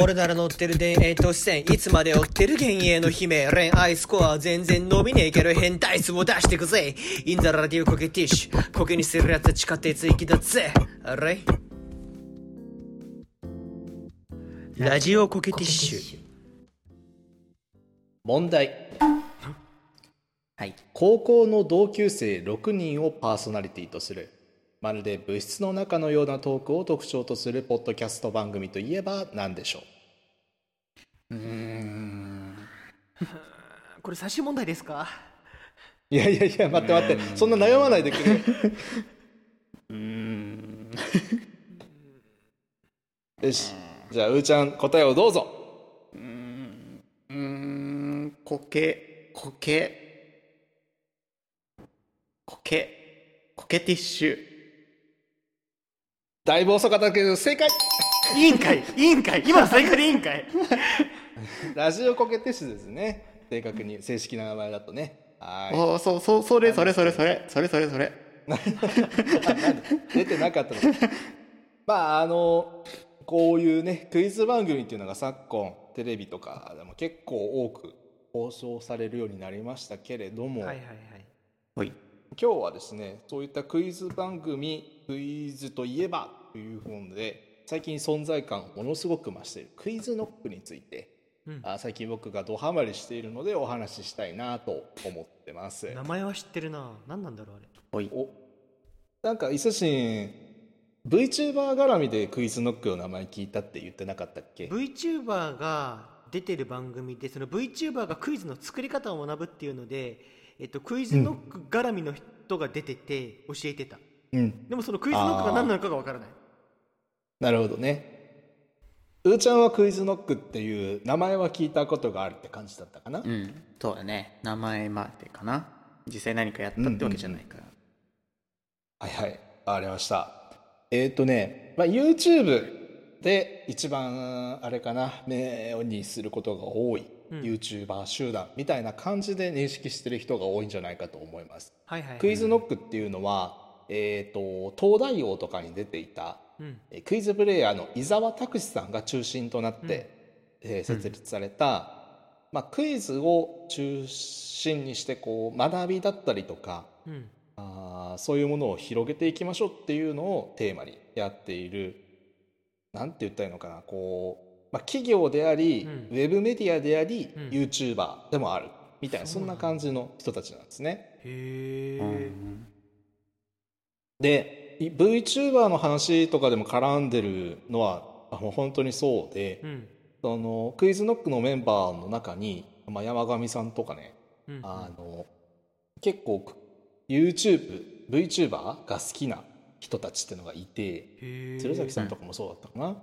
俺なら乗ってる田園都市線いつまで追ってる幻影の姫恋愛スコア全然伸びねえけど変態数を出してくぜ。インザラディオコケティッシュ。コケにするやつは地下鉄行きだぜ。あれラジオコケティッシュ。問題。はい。高校の同級生6人をパーソナリティとするまるで物質の中のようなトークを特徴とするポッドキャスト番組といえば何でしょう？うーん。これ最終問題ですか？いやいやいや待って待って。そんな悩まないでくれ。よ うーん。よし。じゃあうーちゃん答えをどうぞ。うーん。コケ、コケ、コケ、コケティッシュ。だいぶ遅かったけど正解。委員会委員会。今の正解で委員会。ラジオコケティッシュですね。正確に正式な名前だとね。はおお、そう、そう、それ、それ、それ、それ、それ、それ、それ。い出てなかったの？まああのこういうねクイズ番組っていうのが昨今テレビとかでも結構多く放送されるようになりましたけれども、はいはいはい。はい。今日はですねそういったクイズ番組クイズといえばという本で最近存在感をものすごく増しているクイズノックについて、うん。あ最近僕がドハマりしているのでお話ししたいなと思ってます。名前は知ってるな。何なんだろうあれ。はい。お。なんか伊勢神 VTuber 絡みでクイズノックの名前聞いたって言ってなかったっけ？VTuber が出てる番組でその VTuber がクイズの作り方を学ぶっていうので、えっと、クイズノック絡みの人が出てて教えてた、うん。でもそのクイズノックが何なのかがわからない。なるほどね。うーちゃんはクイズノックっていう名前は聞いたことがあるって感じだったかな、うん。そうだね。名前までかな。実際何かやったってわけじゃないから。はいはい。わかりました。えっ、とね、まあ、YouTube で一番あれかな。目にすることが多い、うん YouTuber 集団みたいな感じで認識してる人が多いんじゃないかと思います。はいはい、はい、クイズノックっていうのは、えっ、と東大王とかに出ていたうん。えークイズプレイヤーの伊沢拓司さんが中心となって、えー設立された、まあ、クイズを中心にしてこう学びだったりとかうん。あーそういうものを広げていきましょうっていうのをテーマにやっているなんて言ったらいいのかなこう、まあ、企業であり、うん。ウェブメディアであり、うん。YouTuber でもある。みたいなそんな感じの人たちなんですね。へえ、うんでい VTuber の話とかでも絡んでるのはあもう本当にそうで、うん。そのクイズノックのメンバーの中に、まあ、山上さんとかね、うん。あの結構 YouTubeVTuber が好きな人たちっていうのがいて鶴崎さんとかもそうだったかな、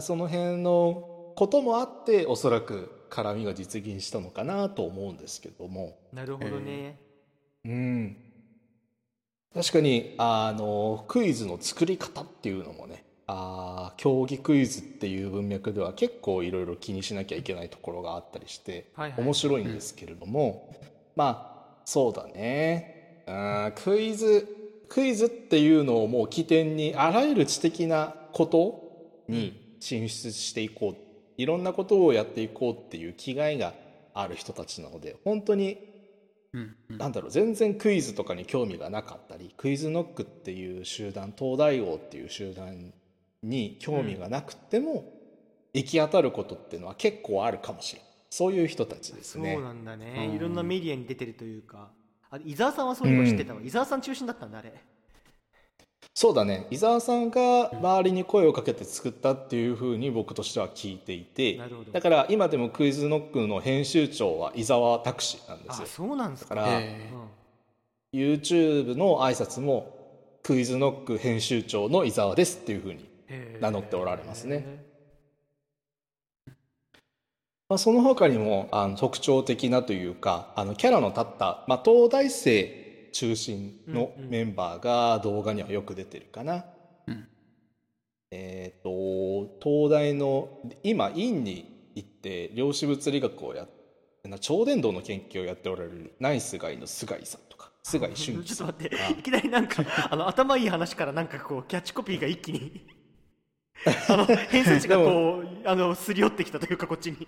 その辺のこともあっておそらく絡みが実現したのかなと思うんですけども。なるほどね、うん。確かにあのクイズの作り方っていうのもねあー競技クイズっていう文脈では結構いろいろ気にしなきゃいけないところがあったりしてはいはい。面白いんですけれども、まあそうだね。うんクイズクイズっていうのをもう起点にあらゆる知的なことに進出していこう。いろんなことをやっていこうっていう気概がある人たちなので本当にうんうん。なんだろう全然クイズとかに興味がなかったりクイズノックっていう集団東大王っていう集団に興味がなくても、行き当たることっていうのは結構あるかもしれないそういう人たちですね。そうなんだね、うん。いろんなメディアに出てるというか。あ伊沢さんはそういうの知ってたわ、伊沢さん中心だったんだあれそうだね。伊沢さんが周りに声をかけて作ったっていうふうに僕としては聞いていてだから今でもクイズノックの編集長は伊沢拓司なんですあよそうなんですか。だからへうん YouTube の挨拶もクイズノック編集長の伊沢ですっていうふうに名乗っておられますね。まあ、その他にもあの特徴的なというかあのキャラの立った、まあ、東大生中心のうんうんメンバーが動画にはよく出てるかな。うん。えっ、と東大の今院に行って量子物理学をや超伝導の研究をやっておられるナイスガイの菅井さんとか菅井俊樹ちょっと待ってさんとかいきなりなんかあの頭いい話からなんかこうキャッチコピーが一気に あの偏差値がこうあのすり寄ってきたというかこっちに。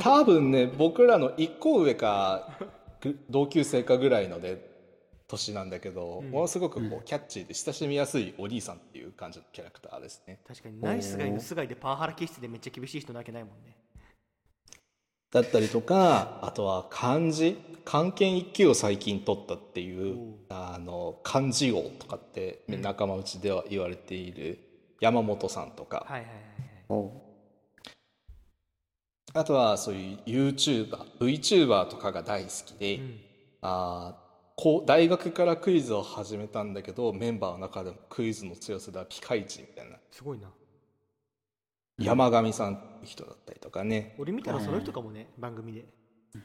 多分ね僕らの1個上かぐ同級生かぐらいので年なんだけど、うん。ものすごくこうキャッチーで親しみやすいお兄さんっていう感じのキャラクターですね。確かにナイスガイのスガイでパワハラ気質でめっちゃ厳しい人なわけないもんね。だったりとかあとは漢字。漢検1級を最近取ったっていうあの漢字王とかって仲間内では言われている山本さんとか、はいはいはいはい。おう。あとはそういう YouTuberVTuber とかが大好きで、うん。あーこう大学からクイズを始めたんだけどメンバーの中でもクイズの強さではピカイチみたいな。すごいな。山上さんって人だったりとかね。俺見たらその人かもね番組で。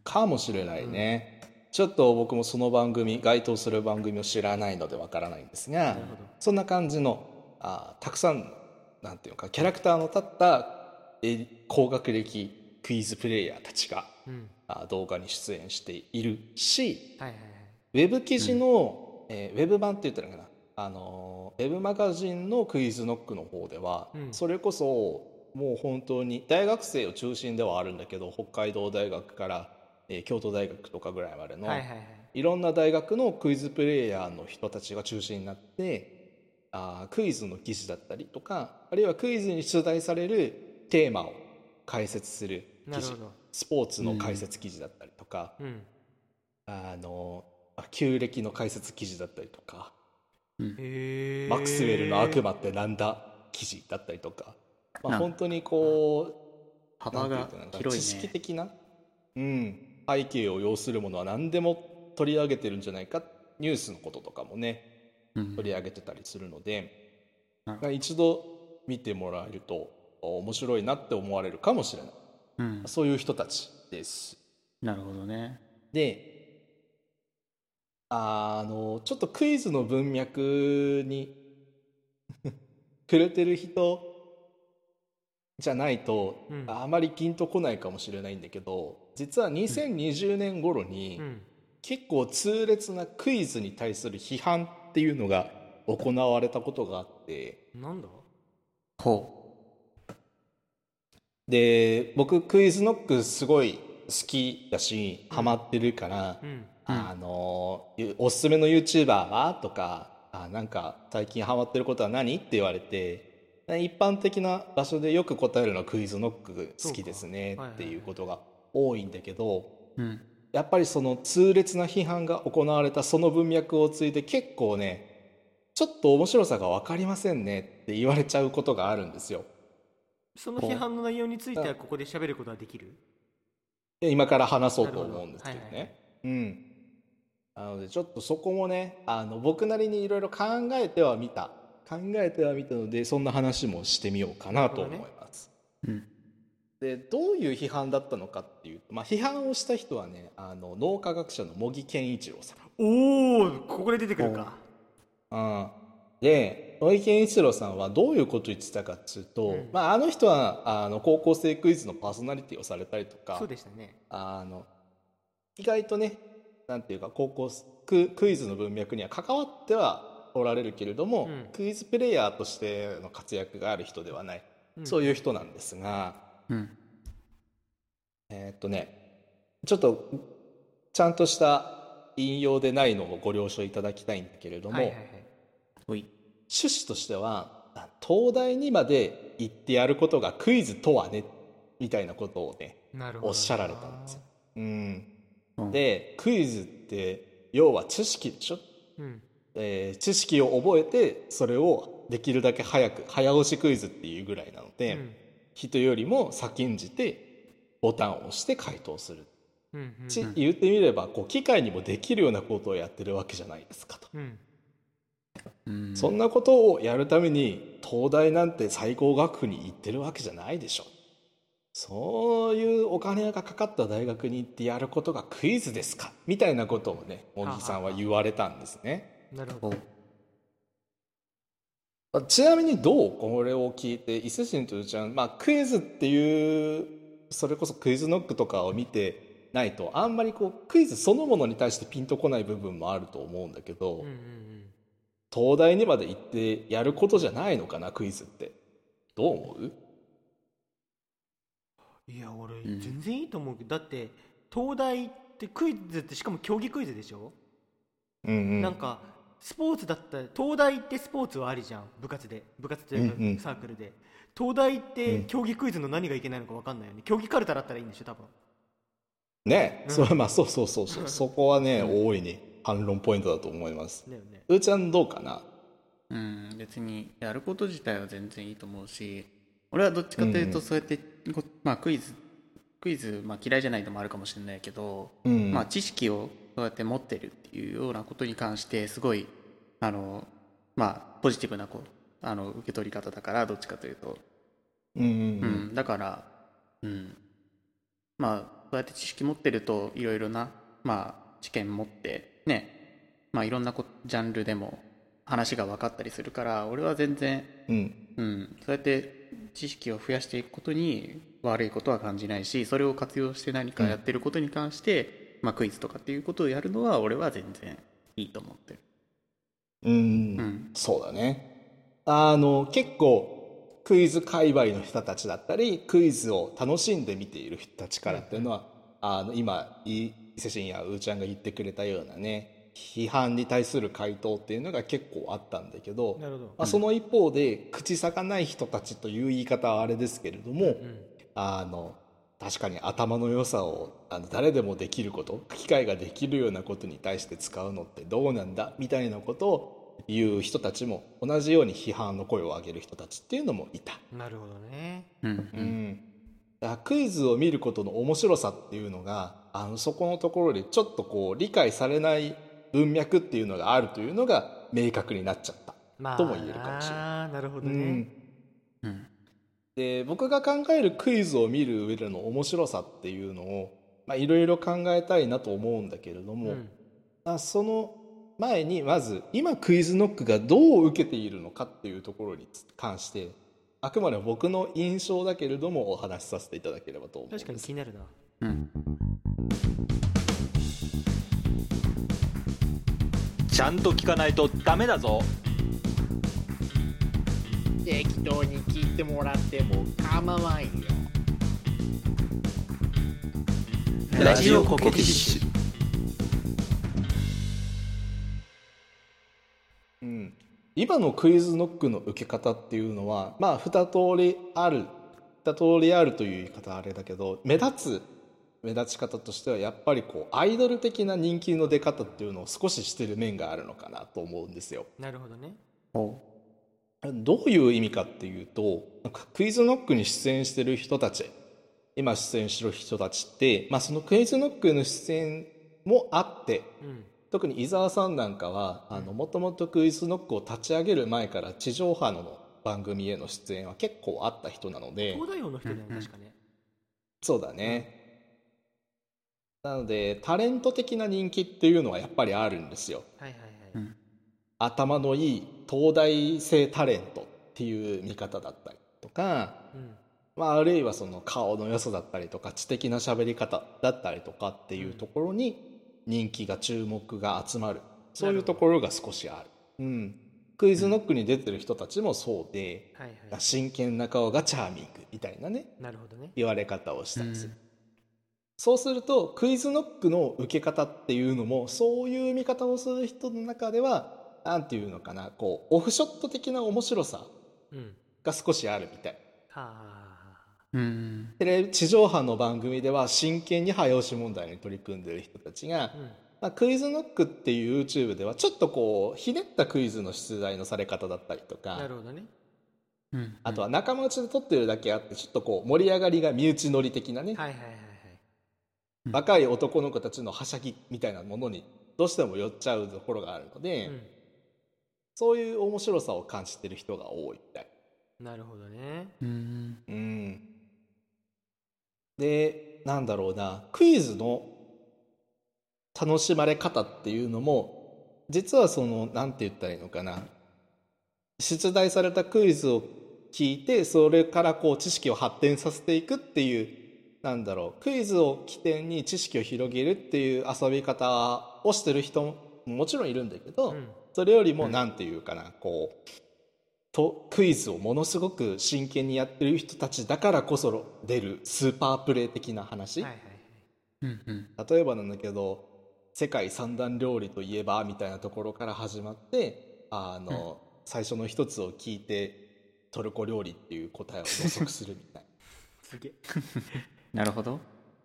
かもしれないね、ちょっと僕もその番組該当する番組を知らないのでわからないんですがなるほど。そんな感じのあーたくさんなんていうのかキャラクターの立ったえ高学歴クイズプレイヤーたちがうん。あー動画に出演しているしはいはいはいウェブ記事の、えーウェブ版って言ったらいいのかな？あのーウェブマガジンのクイズノックの方では、うん。それこそもう本当に大学生を中心ではあるんだけど北海道大学から、えー京都大学とかぐらいまでの、はいはいはい。いろんな大学のクイズプレイヤーの人たちが中心になってあークイズの記事だったりとかあるいはクイズに出題されるテーマを解説する記事スポーツの解説記事だったりとか、うん。あのあ旧暦の解説記事だったりとか。へえマクスウェルの悪魔ってなんだ？記事だったりとか、まあ、な本当にこう幅が広い知識ね的な、うん、背景を要するものは何でも取り上げてるんじゃないかニュースのこととかもねうん取り上げてたりするので、なるほまあ一度見てもらえると面白いなって思われるかもしれない。うん。そういう人たちです。なるほどね。であのちょっとクイズの文脈に 触れてる人じゃないと、うん。あまりピンとこないかもしれないんだけど実は2020年頃に、うん結構痛烈なクイズに対する批判っていうのが行われたことがあって。なんだ？ほで僕クイズノックすごい好きだし、ハマってるから、うんあのゆおすすめの YouTuber はとかあなんか最近ハマってることは何って言われて一般的な場所でよく答えるのはクイズノック好きですねっていうことが多いんだけどやっぱりその痛烈な批判が行われたその文脈をついて結構ねちょっと面白さが分かりませんねって言われちゃうことがあるんですよ。その批判の内容についてはここで喋ることはできる？で今から話そうと思うんですけどね。なるほど。はいはい。うん。なのでちょっとそこもねあの僕なりにいろいろ考えてはみた。考えてはみたのでそんな話もしてみようかなと思います。うん。でどういう批判だったのかっていうと、まあ、批判をした人はねあの脳科学者の茂木健一郎さん。おおここで出てくるか。うん、で野木健一郎さんはどういうことを言ってたかっていうと、うん。まあ、あの人はあの高校生クイズのパーソナリティをされたりとかそうでしたね。あの意外とねなんていうか高校ククイズの文脈には関わってはおられるけれども、うん。クイズプレイヤーとしての活躍がある人ではない、うん。そういう人なんですがうん。えーっとねちょっとちゃんとした引用でないのをご了承いただきたいんだけれども、はいはいはい。趣旨としてはあ東大にまで行ってやることがクイズとはねみたいなことをねなるほどおっしゃられたんですよ。うん、うん。でクイズって要は知識でしょ、うん。えー知識を覚えてそれをできるだけ早く早押しクイズっていうぐらいなので、うん。人よりも先んじてボタンを押して回答する、うんうん。ち言ってみればこう機械にもできるようなことをやってるわけじゃないですかと。うん。うんそんなことをやるために東大なんて最高学府に行ってるわけじゃないでしょそういうお金がかかった大学に行ってやることがクイズですか？みたいなことをね茂木さんは言われたんですね。なるほど。ちなみにどう？これを聞いて伊勢神というちゃん、まあ、クイズっていうそれこそクイズノックとかを見てないとあんまりこうクイズそのものに対してピンとこない部分もあると思うんだけど、うんうんうん。東大にまで行ってやることじゃないのかなクイズって。どう思う？いや俺ん。全然いいと思うけど、だって東大ってクイズってしかも競技クイズでしょ、うんうん。なんかスポーツだったら東大ってスポーツはありじゃん。部活で。部活というかうんうん。サークルで、東大ってうん。競技クイズの何がいけないのか分かんないよね。競技カルタだったらいいんでしょ多分。ね、うん。それまあそうそうそう。そ うそこはね、大いに反論ポイントだと思います。だよね。うーちゃんどうかな？うん別にやること自体は全然いいと思うし俺はどっちかというとそうやって、こまあ、クイズクイズ、まあ、嫌いじゃないのもあるかもしれないけど、うん。まあ、知識をそうやって持ってるっていうようなことに関してすごいあのまあポジティブなこうあの受け取り方だからどっちかというと、うんうん、だから、うん、まあそうやって知識持ってるといろいろな、まあ、知見持ってね、まあ、いろんなこジャンルでも話が分かったりするから俺は全然、うん。うん、そうやって知識を増やしていくことに悪いことは感じないしそれを活用して何かやってることに関して、まあ、クイズとかっていうことをやるのは俺は全然いいと思ってる。うん、うん。そうだね。あの結構クイズ界隈の人たちだったりクイズを楽しんで見ている人たちからっていうのは、あの今い伊勢神やうーちゃんが言ってくれたようなね批判に対する回答っていうのが結構あったんだけどなるほど。まあ、その一方で口さかない人たちという言い方はあれですけれども、うん。あの確かに頭の良さをあの誰でもできること機械ができるようなことに対して使うのってどうなんだみたいなことを言う人たちも同じように批判の声を上げる人たちっていうのもいた。なるほどね。うん。うん。クイズを見ることの面白さっていうのがあのそこのところでちょっとこう理解されない文脈っていうのがあるというのが明確になっちゃった。まあとも言えるかもしれない。なるほどね。うん。うん。で僕が考えるクイズを見る上での面白さっていうのをまあいろいろ考えたいなと思うんだけれども、うん。まあその前にまず今クイズノックがどう受けているのかっていうところに関してあくまで僕の印象だけれどもお話しさせていただければと思うんです。確かに気になるな。うんちゃんと聞かないとダメだぞ。適当に聞いてもらっても構わんよ。ラジオコケティッシュうん、今のクイズノックの受け方っていうのはまあ二通りある二通りあるという言い方はあれだけど目立つ目立ち方としてはやっぱりこうアイドル的な人気の出方っていうのを少ししてる面があるのかなと思うんですよ。なるほどね。おどういう意味かっていうとなんかクイズノックに出演してる人たち今出演してる人たちって、まあ、そのクイズノックの出演もあってうん。特に伊沢さんなんかはもともとクイズノックを立ち上げる前から地上波の番組への出演は結構あった人なので。東大王の人だよね確かね。そうだねなのでタレント的な人気っていうのはやっぱりあるんですよ。はいはいはい。うん。頭のいい東大生タレントっていう見方だったりとかうん。まあ、あるいはその顔の良さだったりとか知的な喋り方だったりとかっていうところに人気が注目が集まる。そういうところが少しある、うん、クイズノックに出てる人たちもそうで、はいはい。真剣な顔がチャーミングみたいなねなるほどね。言われ方をしたりする、うんそうするとクイズノックの受け方っていうのもそういう見方をする人の中ではなんていうのかなこうオフショット的な面白さうん。が少しあるみたい。うん。テレビ地上波の番組では真剣に早押し問題に取り組んでいる人たちが、うん。まあ、クイズノックっていう YouTube ではちょっとこうひねったクイズの出題のされ方だったりとかなるほどね。うん。あとは仲間内で撮ってるだけあってちょっとこう盛り上がりが身内乗り的なね、はいはいはいはい若い男の子たちのはしゃぎみたいなものにどうしても寄っちゃうところがあるので、うん。そういう面白さを感じてる人が多いみたい。なるほどね。うん。うん、でなんだろうな。クイズの楽しまれ方っていうのも実はそのなんて言ったらいいのかな。出題されたクイズを聞いてそれからこう知識を発展させていくっていうなんだろうクイズを起点に知識を広げるっていう遊び方をしてる人ももちろんいるんだけど、うん。それよりもなんていうかなこうとクイズをものすごく真剣にやってる人たちだからこそ出るスーパープレイ的な話、はいはいはい。うんうん。例えばなんだけど世界三大料理といえばみたいなところから始まってあの、最初の一つを聞いてトルコ料理っていう答えを予測するみたいな。すげえなるほど。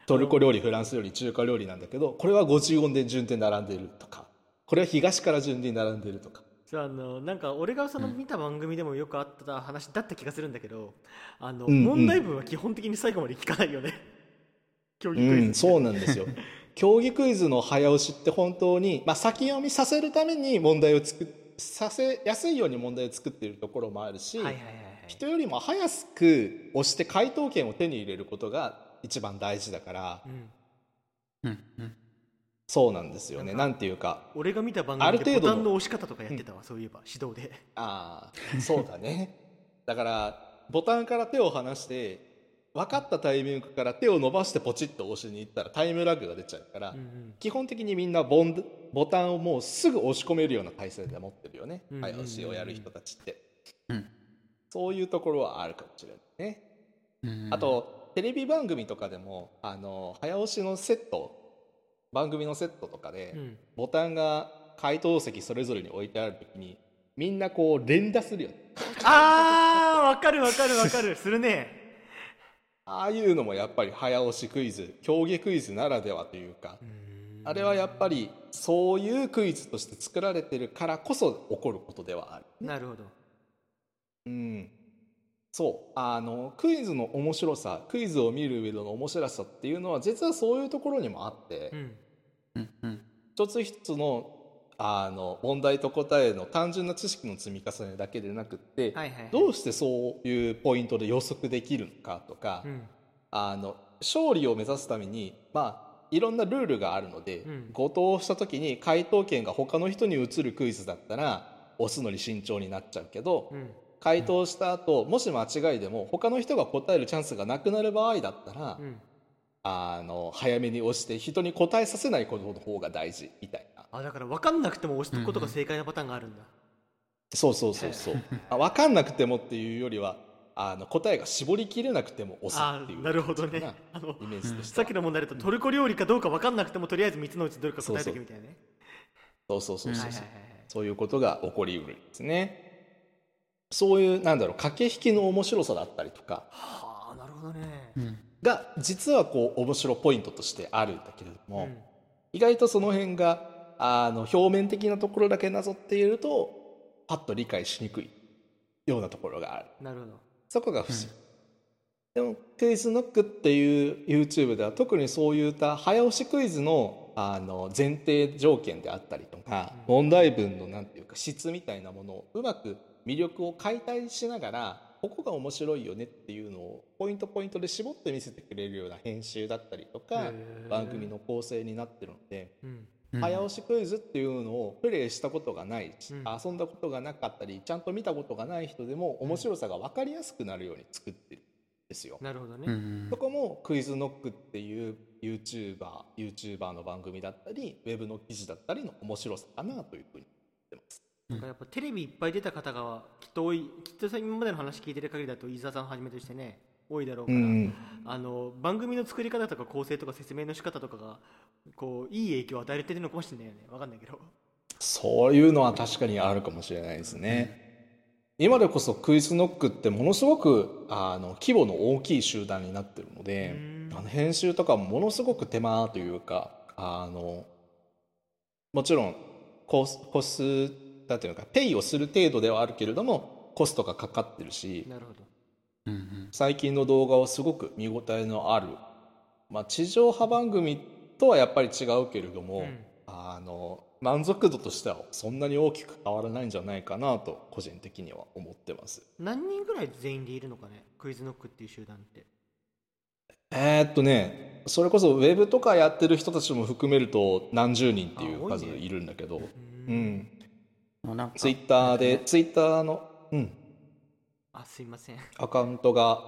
トルコ料理フランス料理中華料理なんだけどこれは50音で順で並んでるとかこれは東から順に並んでるとか。そうあのなんか俺がその見た番組でもよくあった話だった気がするんだけどあの、うんうん。問題文は基本的に最後まで聞かないよね。競技クイズ。うん、そうなんですよ。競技クイズの早押しって本当に、まあ、先読みさせるために問題を作っさせやすいように問題を作っているところもあるし、はいはいはいはい。人よりも早く押して回答権を手に入れることが一番大事だからうん。うんうん。そうなんですよね。なんかなんていうか俺が見た番ある程度の組でボタンの押し方とかやってたわ、そういえば。指導で。ああそうだね。だからボタンから手を離して分かったタイミングから手を伸ばしてポチッと押しに行ったらタイムラグが出ちゃうから、うんうん。基本的にみんなボンボタンをもうすぐ押し込めるような体勢で持ってるよね、うんうんうんうん。早押しをやる人たちって、うん。そういうところはあるかもしれないね、うん。あとテレビ番組とかでもあの早押しのセット番組のセットとかで、うん。ボタンが回答席それぞれに置いてある時にみんなこう連打するよね。あーわかるわかるわかる。するね。ああいうのもやっぱり早押しクイズ競技クイズならではというか、あれはやっぱりそういうクイズとして作られてるからこそ起こることではある。なるほど。うん、そう。あのクイズの面白さクイズを見る上での面白さっていうのは実はそういうところにもあって、うん。一つ一つのあの問題と答えの単純な知識の積み重ねだけでなくって、はいはいはい。どうしてそういうポイントで予測できるのかとか、うん。あの勝利を目指すためにまあいろんなルールがあるので、うん。誤答した時に回答権が他の人に移るクイズだったら押すのに慎重になっちゃうけど、うん回答した後もし間違いでも他の人が答えるチャンスがなくなる場合だったら、うん。あの早めに押して人に答えさせないことの方が大事みたいな。あだから分かんなくても押すことが正解なパターンがあるんだ、そうそうそうそう あ分かんなくてもっていうよりはあの答えが絞りきれなくても押すあっていうな。るほどね。なあのイメージとしてさはっきの問題だとトルコ料理かどうか分かんなくてもとりあえず3つのうちどれか答えておけみたいなね。そうそうそうそうはいそうそういうことが起こりうるんですねそういうなんだろう駆け引きの面白さだったりとかはあなるほどね。うんが実はこう面白ポイントとしてあるんだけれども、うん。意外とその辺があの表面的なところだけなぞっているとパッと理解しにくいようなところがある。なるほど。そこが不思議、でもクイズノックっていう YouTube では特にそういった早押しクイズのあの前提条件であったりとか、問題文のなんていうか質みたいなものをうまく魅力を解体しながらここが面白いよねっていうのをポイントポイントで絞って見せてくれるような編集だったりとか番組の構成になってるので早押しクイズっていうのをプレイしたことがない遊んだことがなかったりちゃんと見たことがない人でも面白さが分かりやすくなるように作ってるんですよ。なるほどね、そこもクイズノックっていう YouTuber, YouTuber の番組だったりウェブの記事だったりの面白さかなというふうに思ってます。なん。かやっぱテレビいっぱい出た方がきっと多いきっと今までの話聞いてる限りだと飯沢さんをはじめとしてね多いだろうから、うん。あの番組の作り方とか構成とか説明の仕方とかがこういい影響を与えてるのかもしれないよね。わかんないけど。そういうのは確かにあるかもしれないですね。今でこそクイズノックってものすごくあの規模の大きい集団になってるのでうん。あの編集とかもものすごく手間というかあのもちろんコスコスなんていうのかペイをする程度ではあるけれどもコストがかかってるしなるほど。うんうん。最近の動画はすごく見応えのある、まあ、地上波番組とはやっぱり違うけれども、うん。あの満足度としてはそんなに大きく変わらないんじゃないかなと個人的には思ってます。何人ぐらい全員でいるのかねクイズノックっていう集団って。えーっとねそれこそウェブとかやってる人たちも含めると何十人っていう数いるんだけど、ううんん、もうなんかツイッターでツイッターの、うん、あすいません。アカウントが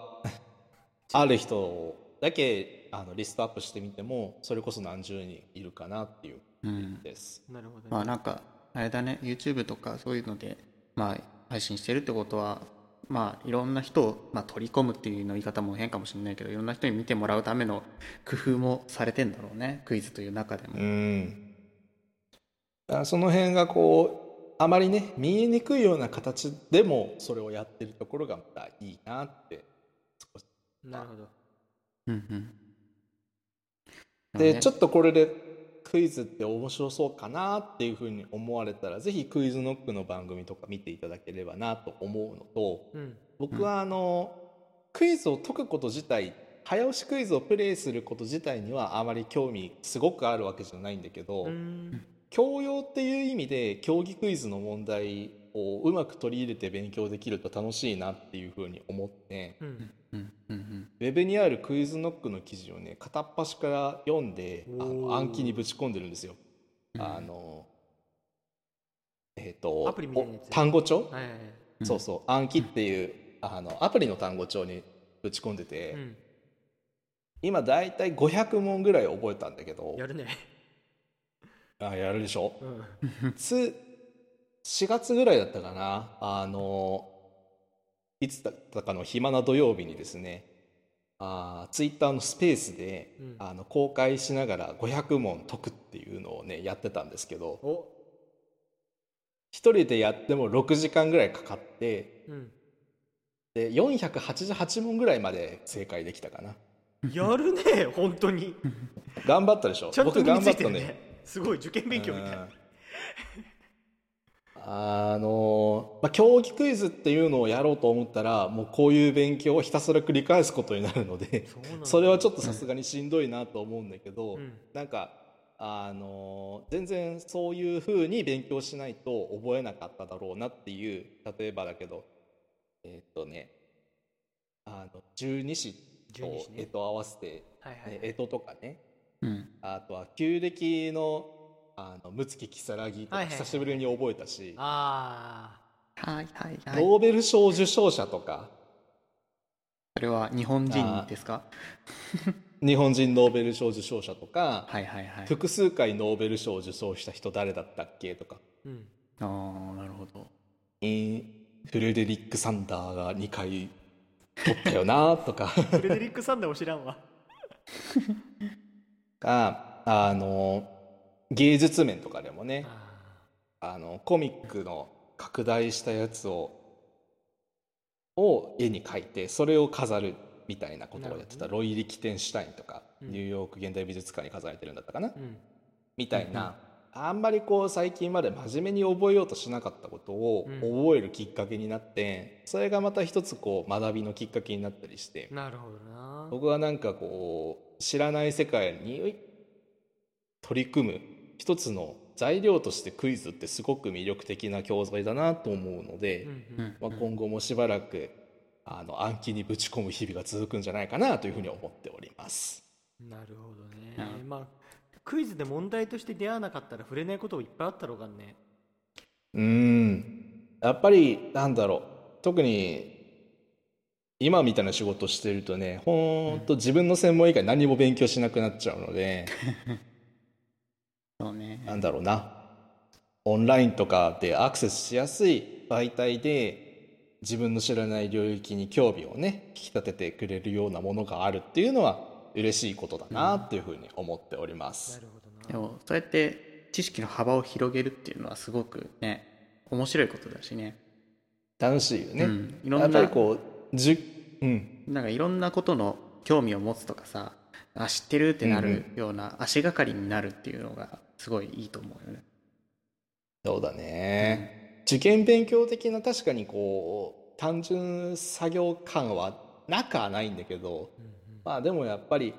ある人だけあのリストアップしてみてもそれこそ何十人いるかなっていううん。です。なるほどね、まあなんかあれだね。YouTube とかそういうのでまあ配信してるってことはまあいろんな人を、まあ、取り込むっていうの言い方も変かもしれないけどいろんな人に見てもらうための工夫もされてんだろうね。クイズという中でも。うん。あその辺がこうあまりね見えにくいような形でもそれをやってるところがまたいいなって少しなるほど。うんうん。で、ちょっっとこれでクイズって面白そうかなっていうふうに思われたらぜひクイズノックの番組とか見ていただければなと思うのとうん僕はあの、クイズを解くこと自体早押しクイズをプレイすること自体にはあまり興味すごくあるわけじゃないんだけど、うん教養っていう意味で競技クイズの問題をうまく取り入れて勉強できると楽しいなっていうふうに思ってうん。うん。うん。うん。ウェブにあるクイズノックの記事をね片っ端から読ん。であの暗記にぶち込ん。でるん。ですよ。うん。あのえっ、とアプリみたいなやつお単語帳、はいはいはいうん。そうそう暗記っていうあのアプリの単語帳にぶち込ん。でて、うん。今だいたい500問ぐらい覚えたん。だけどやるねあやるでしょ？うん。つ4月ぐらいだったかな？あのいつだったかの暇な土曜日にですねあツイッターのスペースで、うん。あの公開しながら500問解くっていうのをねやってたんですけどお。一人でやっても6時間ぐらいかかってうん。で488問ぐらいまで正解できたかな。やるね本当に。頑張ったでしょ？ちゃんと僕頑張ったねねすごい受験勉強みたいうん。あのまあ、競技クイズっていうのをやろうと思ったらもうこういう勉強をひたすら繰り返すことになるのでそれはちょっとさすがにしんどいなと思うんだけど、うん。なんかあの全然そういうふうに勉強しないと覚えなかっただろうなっていう例えばだけどえーっとねあの十二支と干支合わせて、はいはいはい。とかねうん。あとは旧暦のあの六月如月とかはいはいはい。久しぶりに覚えたし、あはいはいはい。ノーベル賞受賞者とか。それは日本人ですか？日本人ノーベル賞受賞者とか、はいはいはい。複数回ノーベル賞を受賞した人誰だったっけとか。ーうん。ああなるほど。インフレデリック・サンダーが2回取ったよなとか。フレデリック・サンダーを知らんわがあの芸術面とかでもねああのコミックの拡大したやつをを絵に描いてそれを飾るみたいなことをやってた、なるロイ・リキテンシュタインとか、うん。ニューヨーク現代美術館に飾られてるんだったかな、ーうん。みたいな、あんまりこう最近まで真面目に覚えようとしなかったことをうん。覚えるきっかけになって、それがまた一つこう学びのきっかけになったりしてなるほどな。僕はなんかこう知らない世界に取り組む一つの材料としてクイズってすごく魅力的な教材だなと思うので、まあ、今後もしばらくあの暗記にぶち込む日々が続くんじゃないかなというふうに思っております。なるほどね。うん。まあクイズで問題として出会わなかったら触れないこといっぱいあったろうがんね。うん。やっぱりなんだろう。特に今みたいな仕事してるとねほんと自分の専門以外何も勉強しなくなっちゃうので そうね。なんだろうな。オンラインとかでアクセスしやすい媒体で自分の知らない領域に興味をね引き立ててくれるようなものがあるっていうのは嬉しいことだなっていうふうに思っております。なるほどでなもそうやって知識の幅を広げるっていうのはすごくね面白いことだしね。楽しいよね。うん。いろんなやっぱりこうじゅうん。なんかいろんなことの興味を持つとかさあ知ってるってなるような足がかりになるっていうのがすごいいいと思うよね。そうだね、受験勉強的な確かにこう単純作業感はなくはないんだけどうんうん。まあでもやっぱり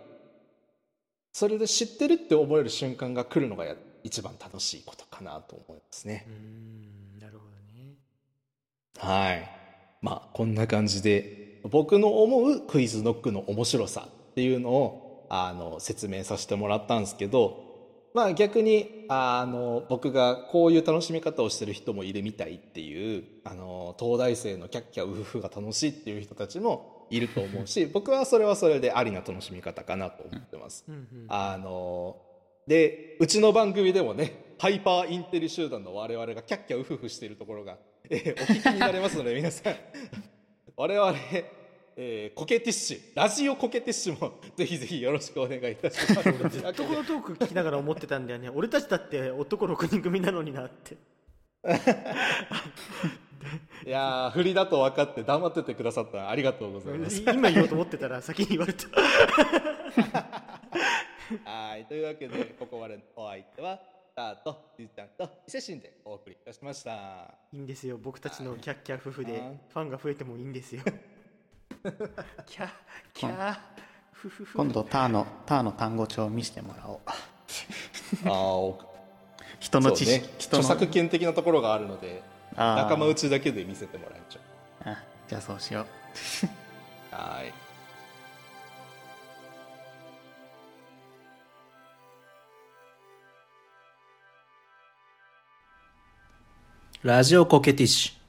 それで知ってるって思える瞬間が来るのがや一番楽しいことかなと思いますね。う。んなるほどね。はいまあこんな感じで僕の思うクイズノックの面白さっていうのをあの説明させてもらったんですけどまあ逆にあの僕がこういう楽しみ方をしてる人もいるみたいっていうあの東大生のキャッキャウフフが楽しいっていう人たちもいると思うし 僕はそれはそれでありな楽しみ方かなと思ってます。あのでうちの番組でもねハイパーインテリ集団の我々がキャッキャウフフしているところがえー お聞きになれますので皆さん。我々、えーコケティッシュラジオコケティッシュも ぜひぜひよろしくお願いいたします。ずっとこのトーク聞きながら思ってたんだよね。俺たちだって男6人組なのになって。いやー振りだと分かって黙っててくださった。ありがとうございます。今言おうと思ってたら先に言われた。はいというわけでここまでのお相手はターとじいちゃんと伊勢神でお送りいたしました。いいんですよ。僕たちのキャッキャ夫婦ではいファンが増えてもいいんですよ。キャキャフフフ。今度ターのターの単語帳を見せてもらおう。あーお人の知識、ね、人の。著作権的なところがあるので仲間内だけで見せてもらいましょう。あじゃあそうしよう。はいラジオコケティッシュ。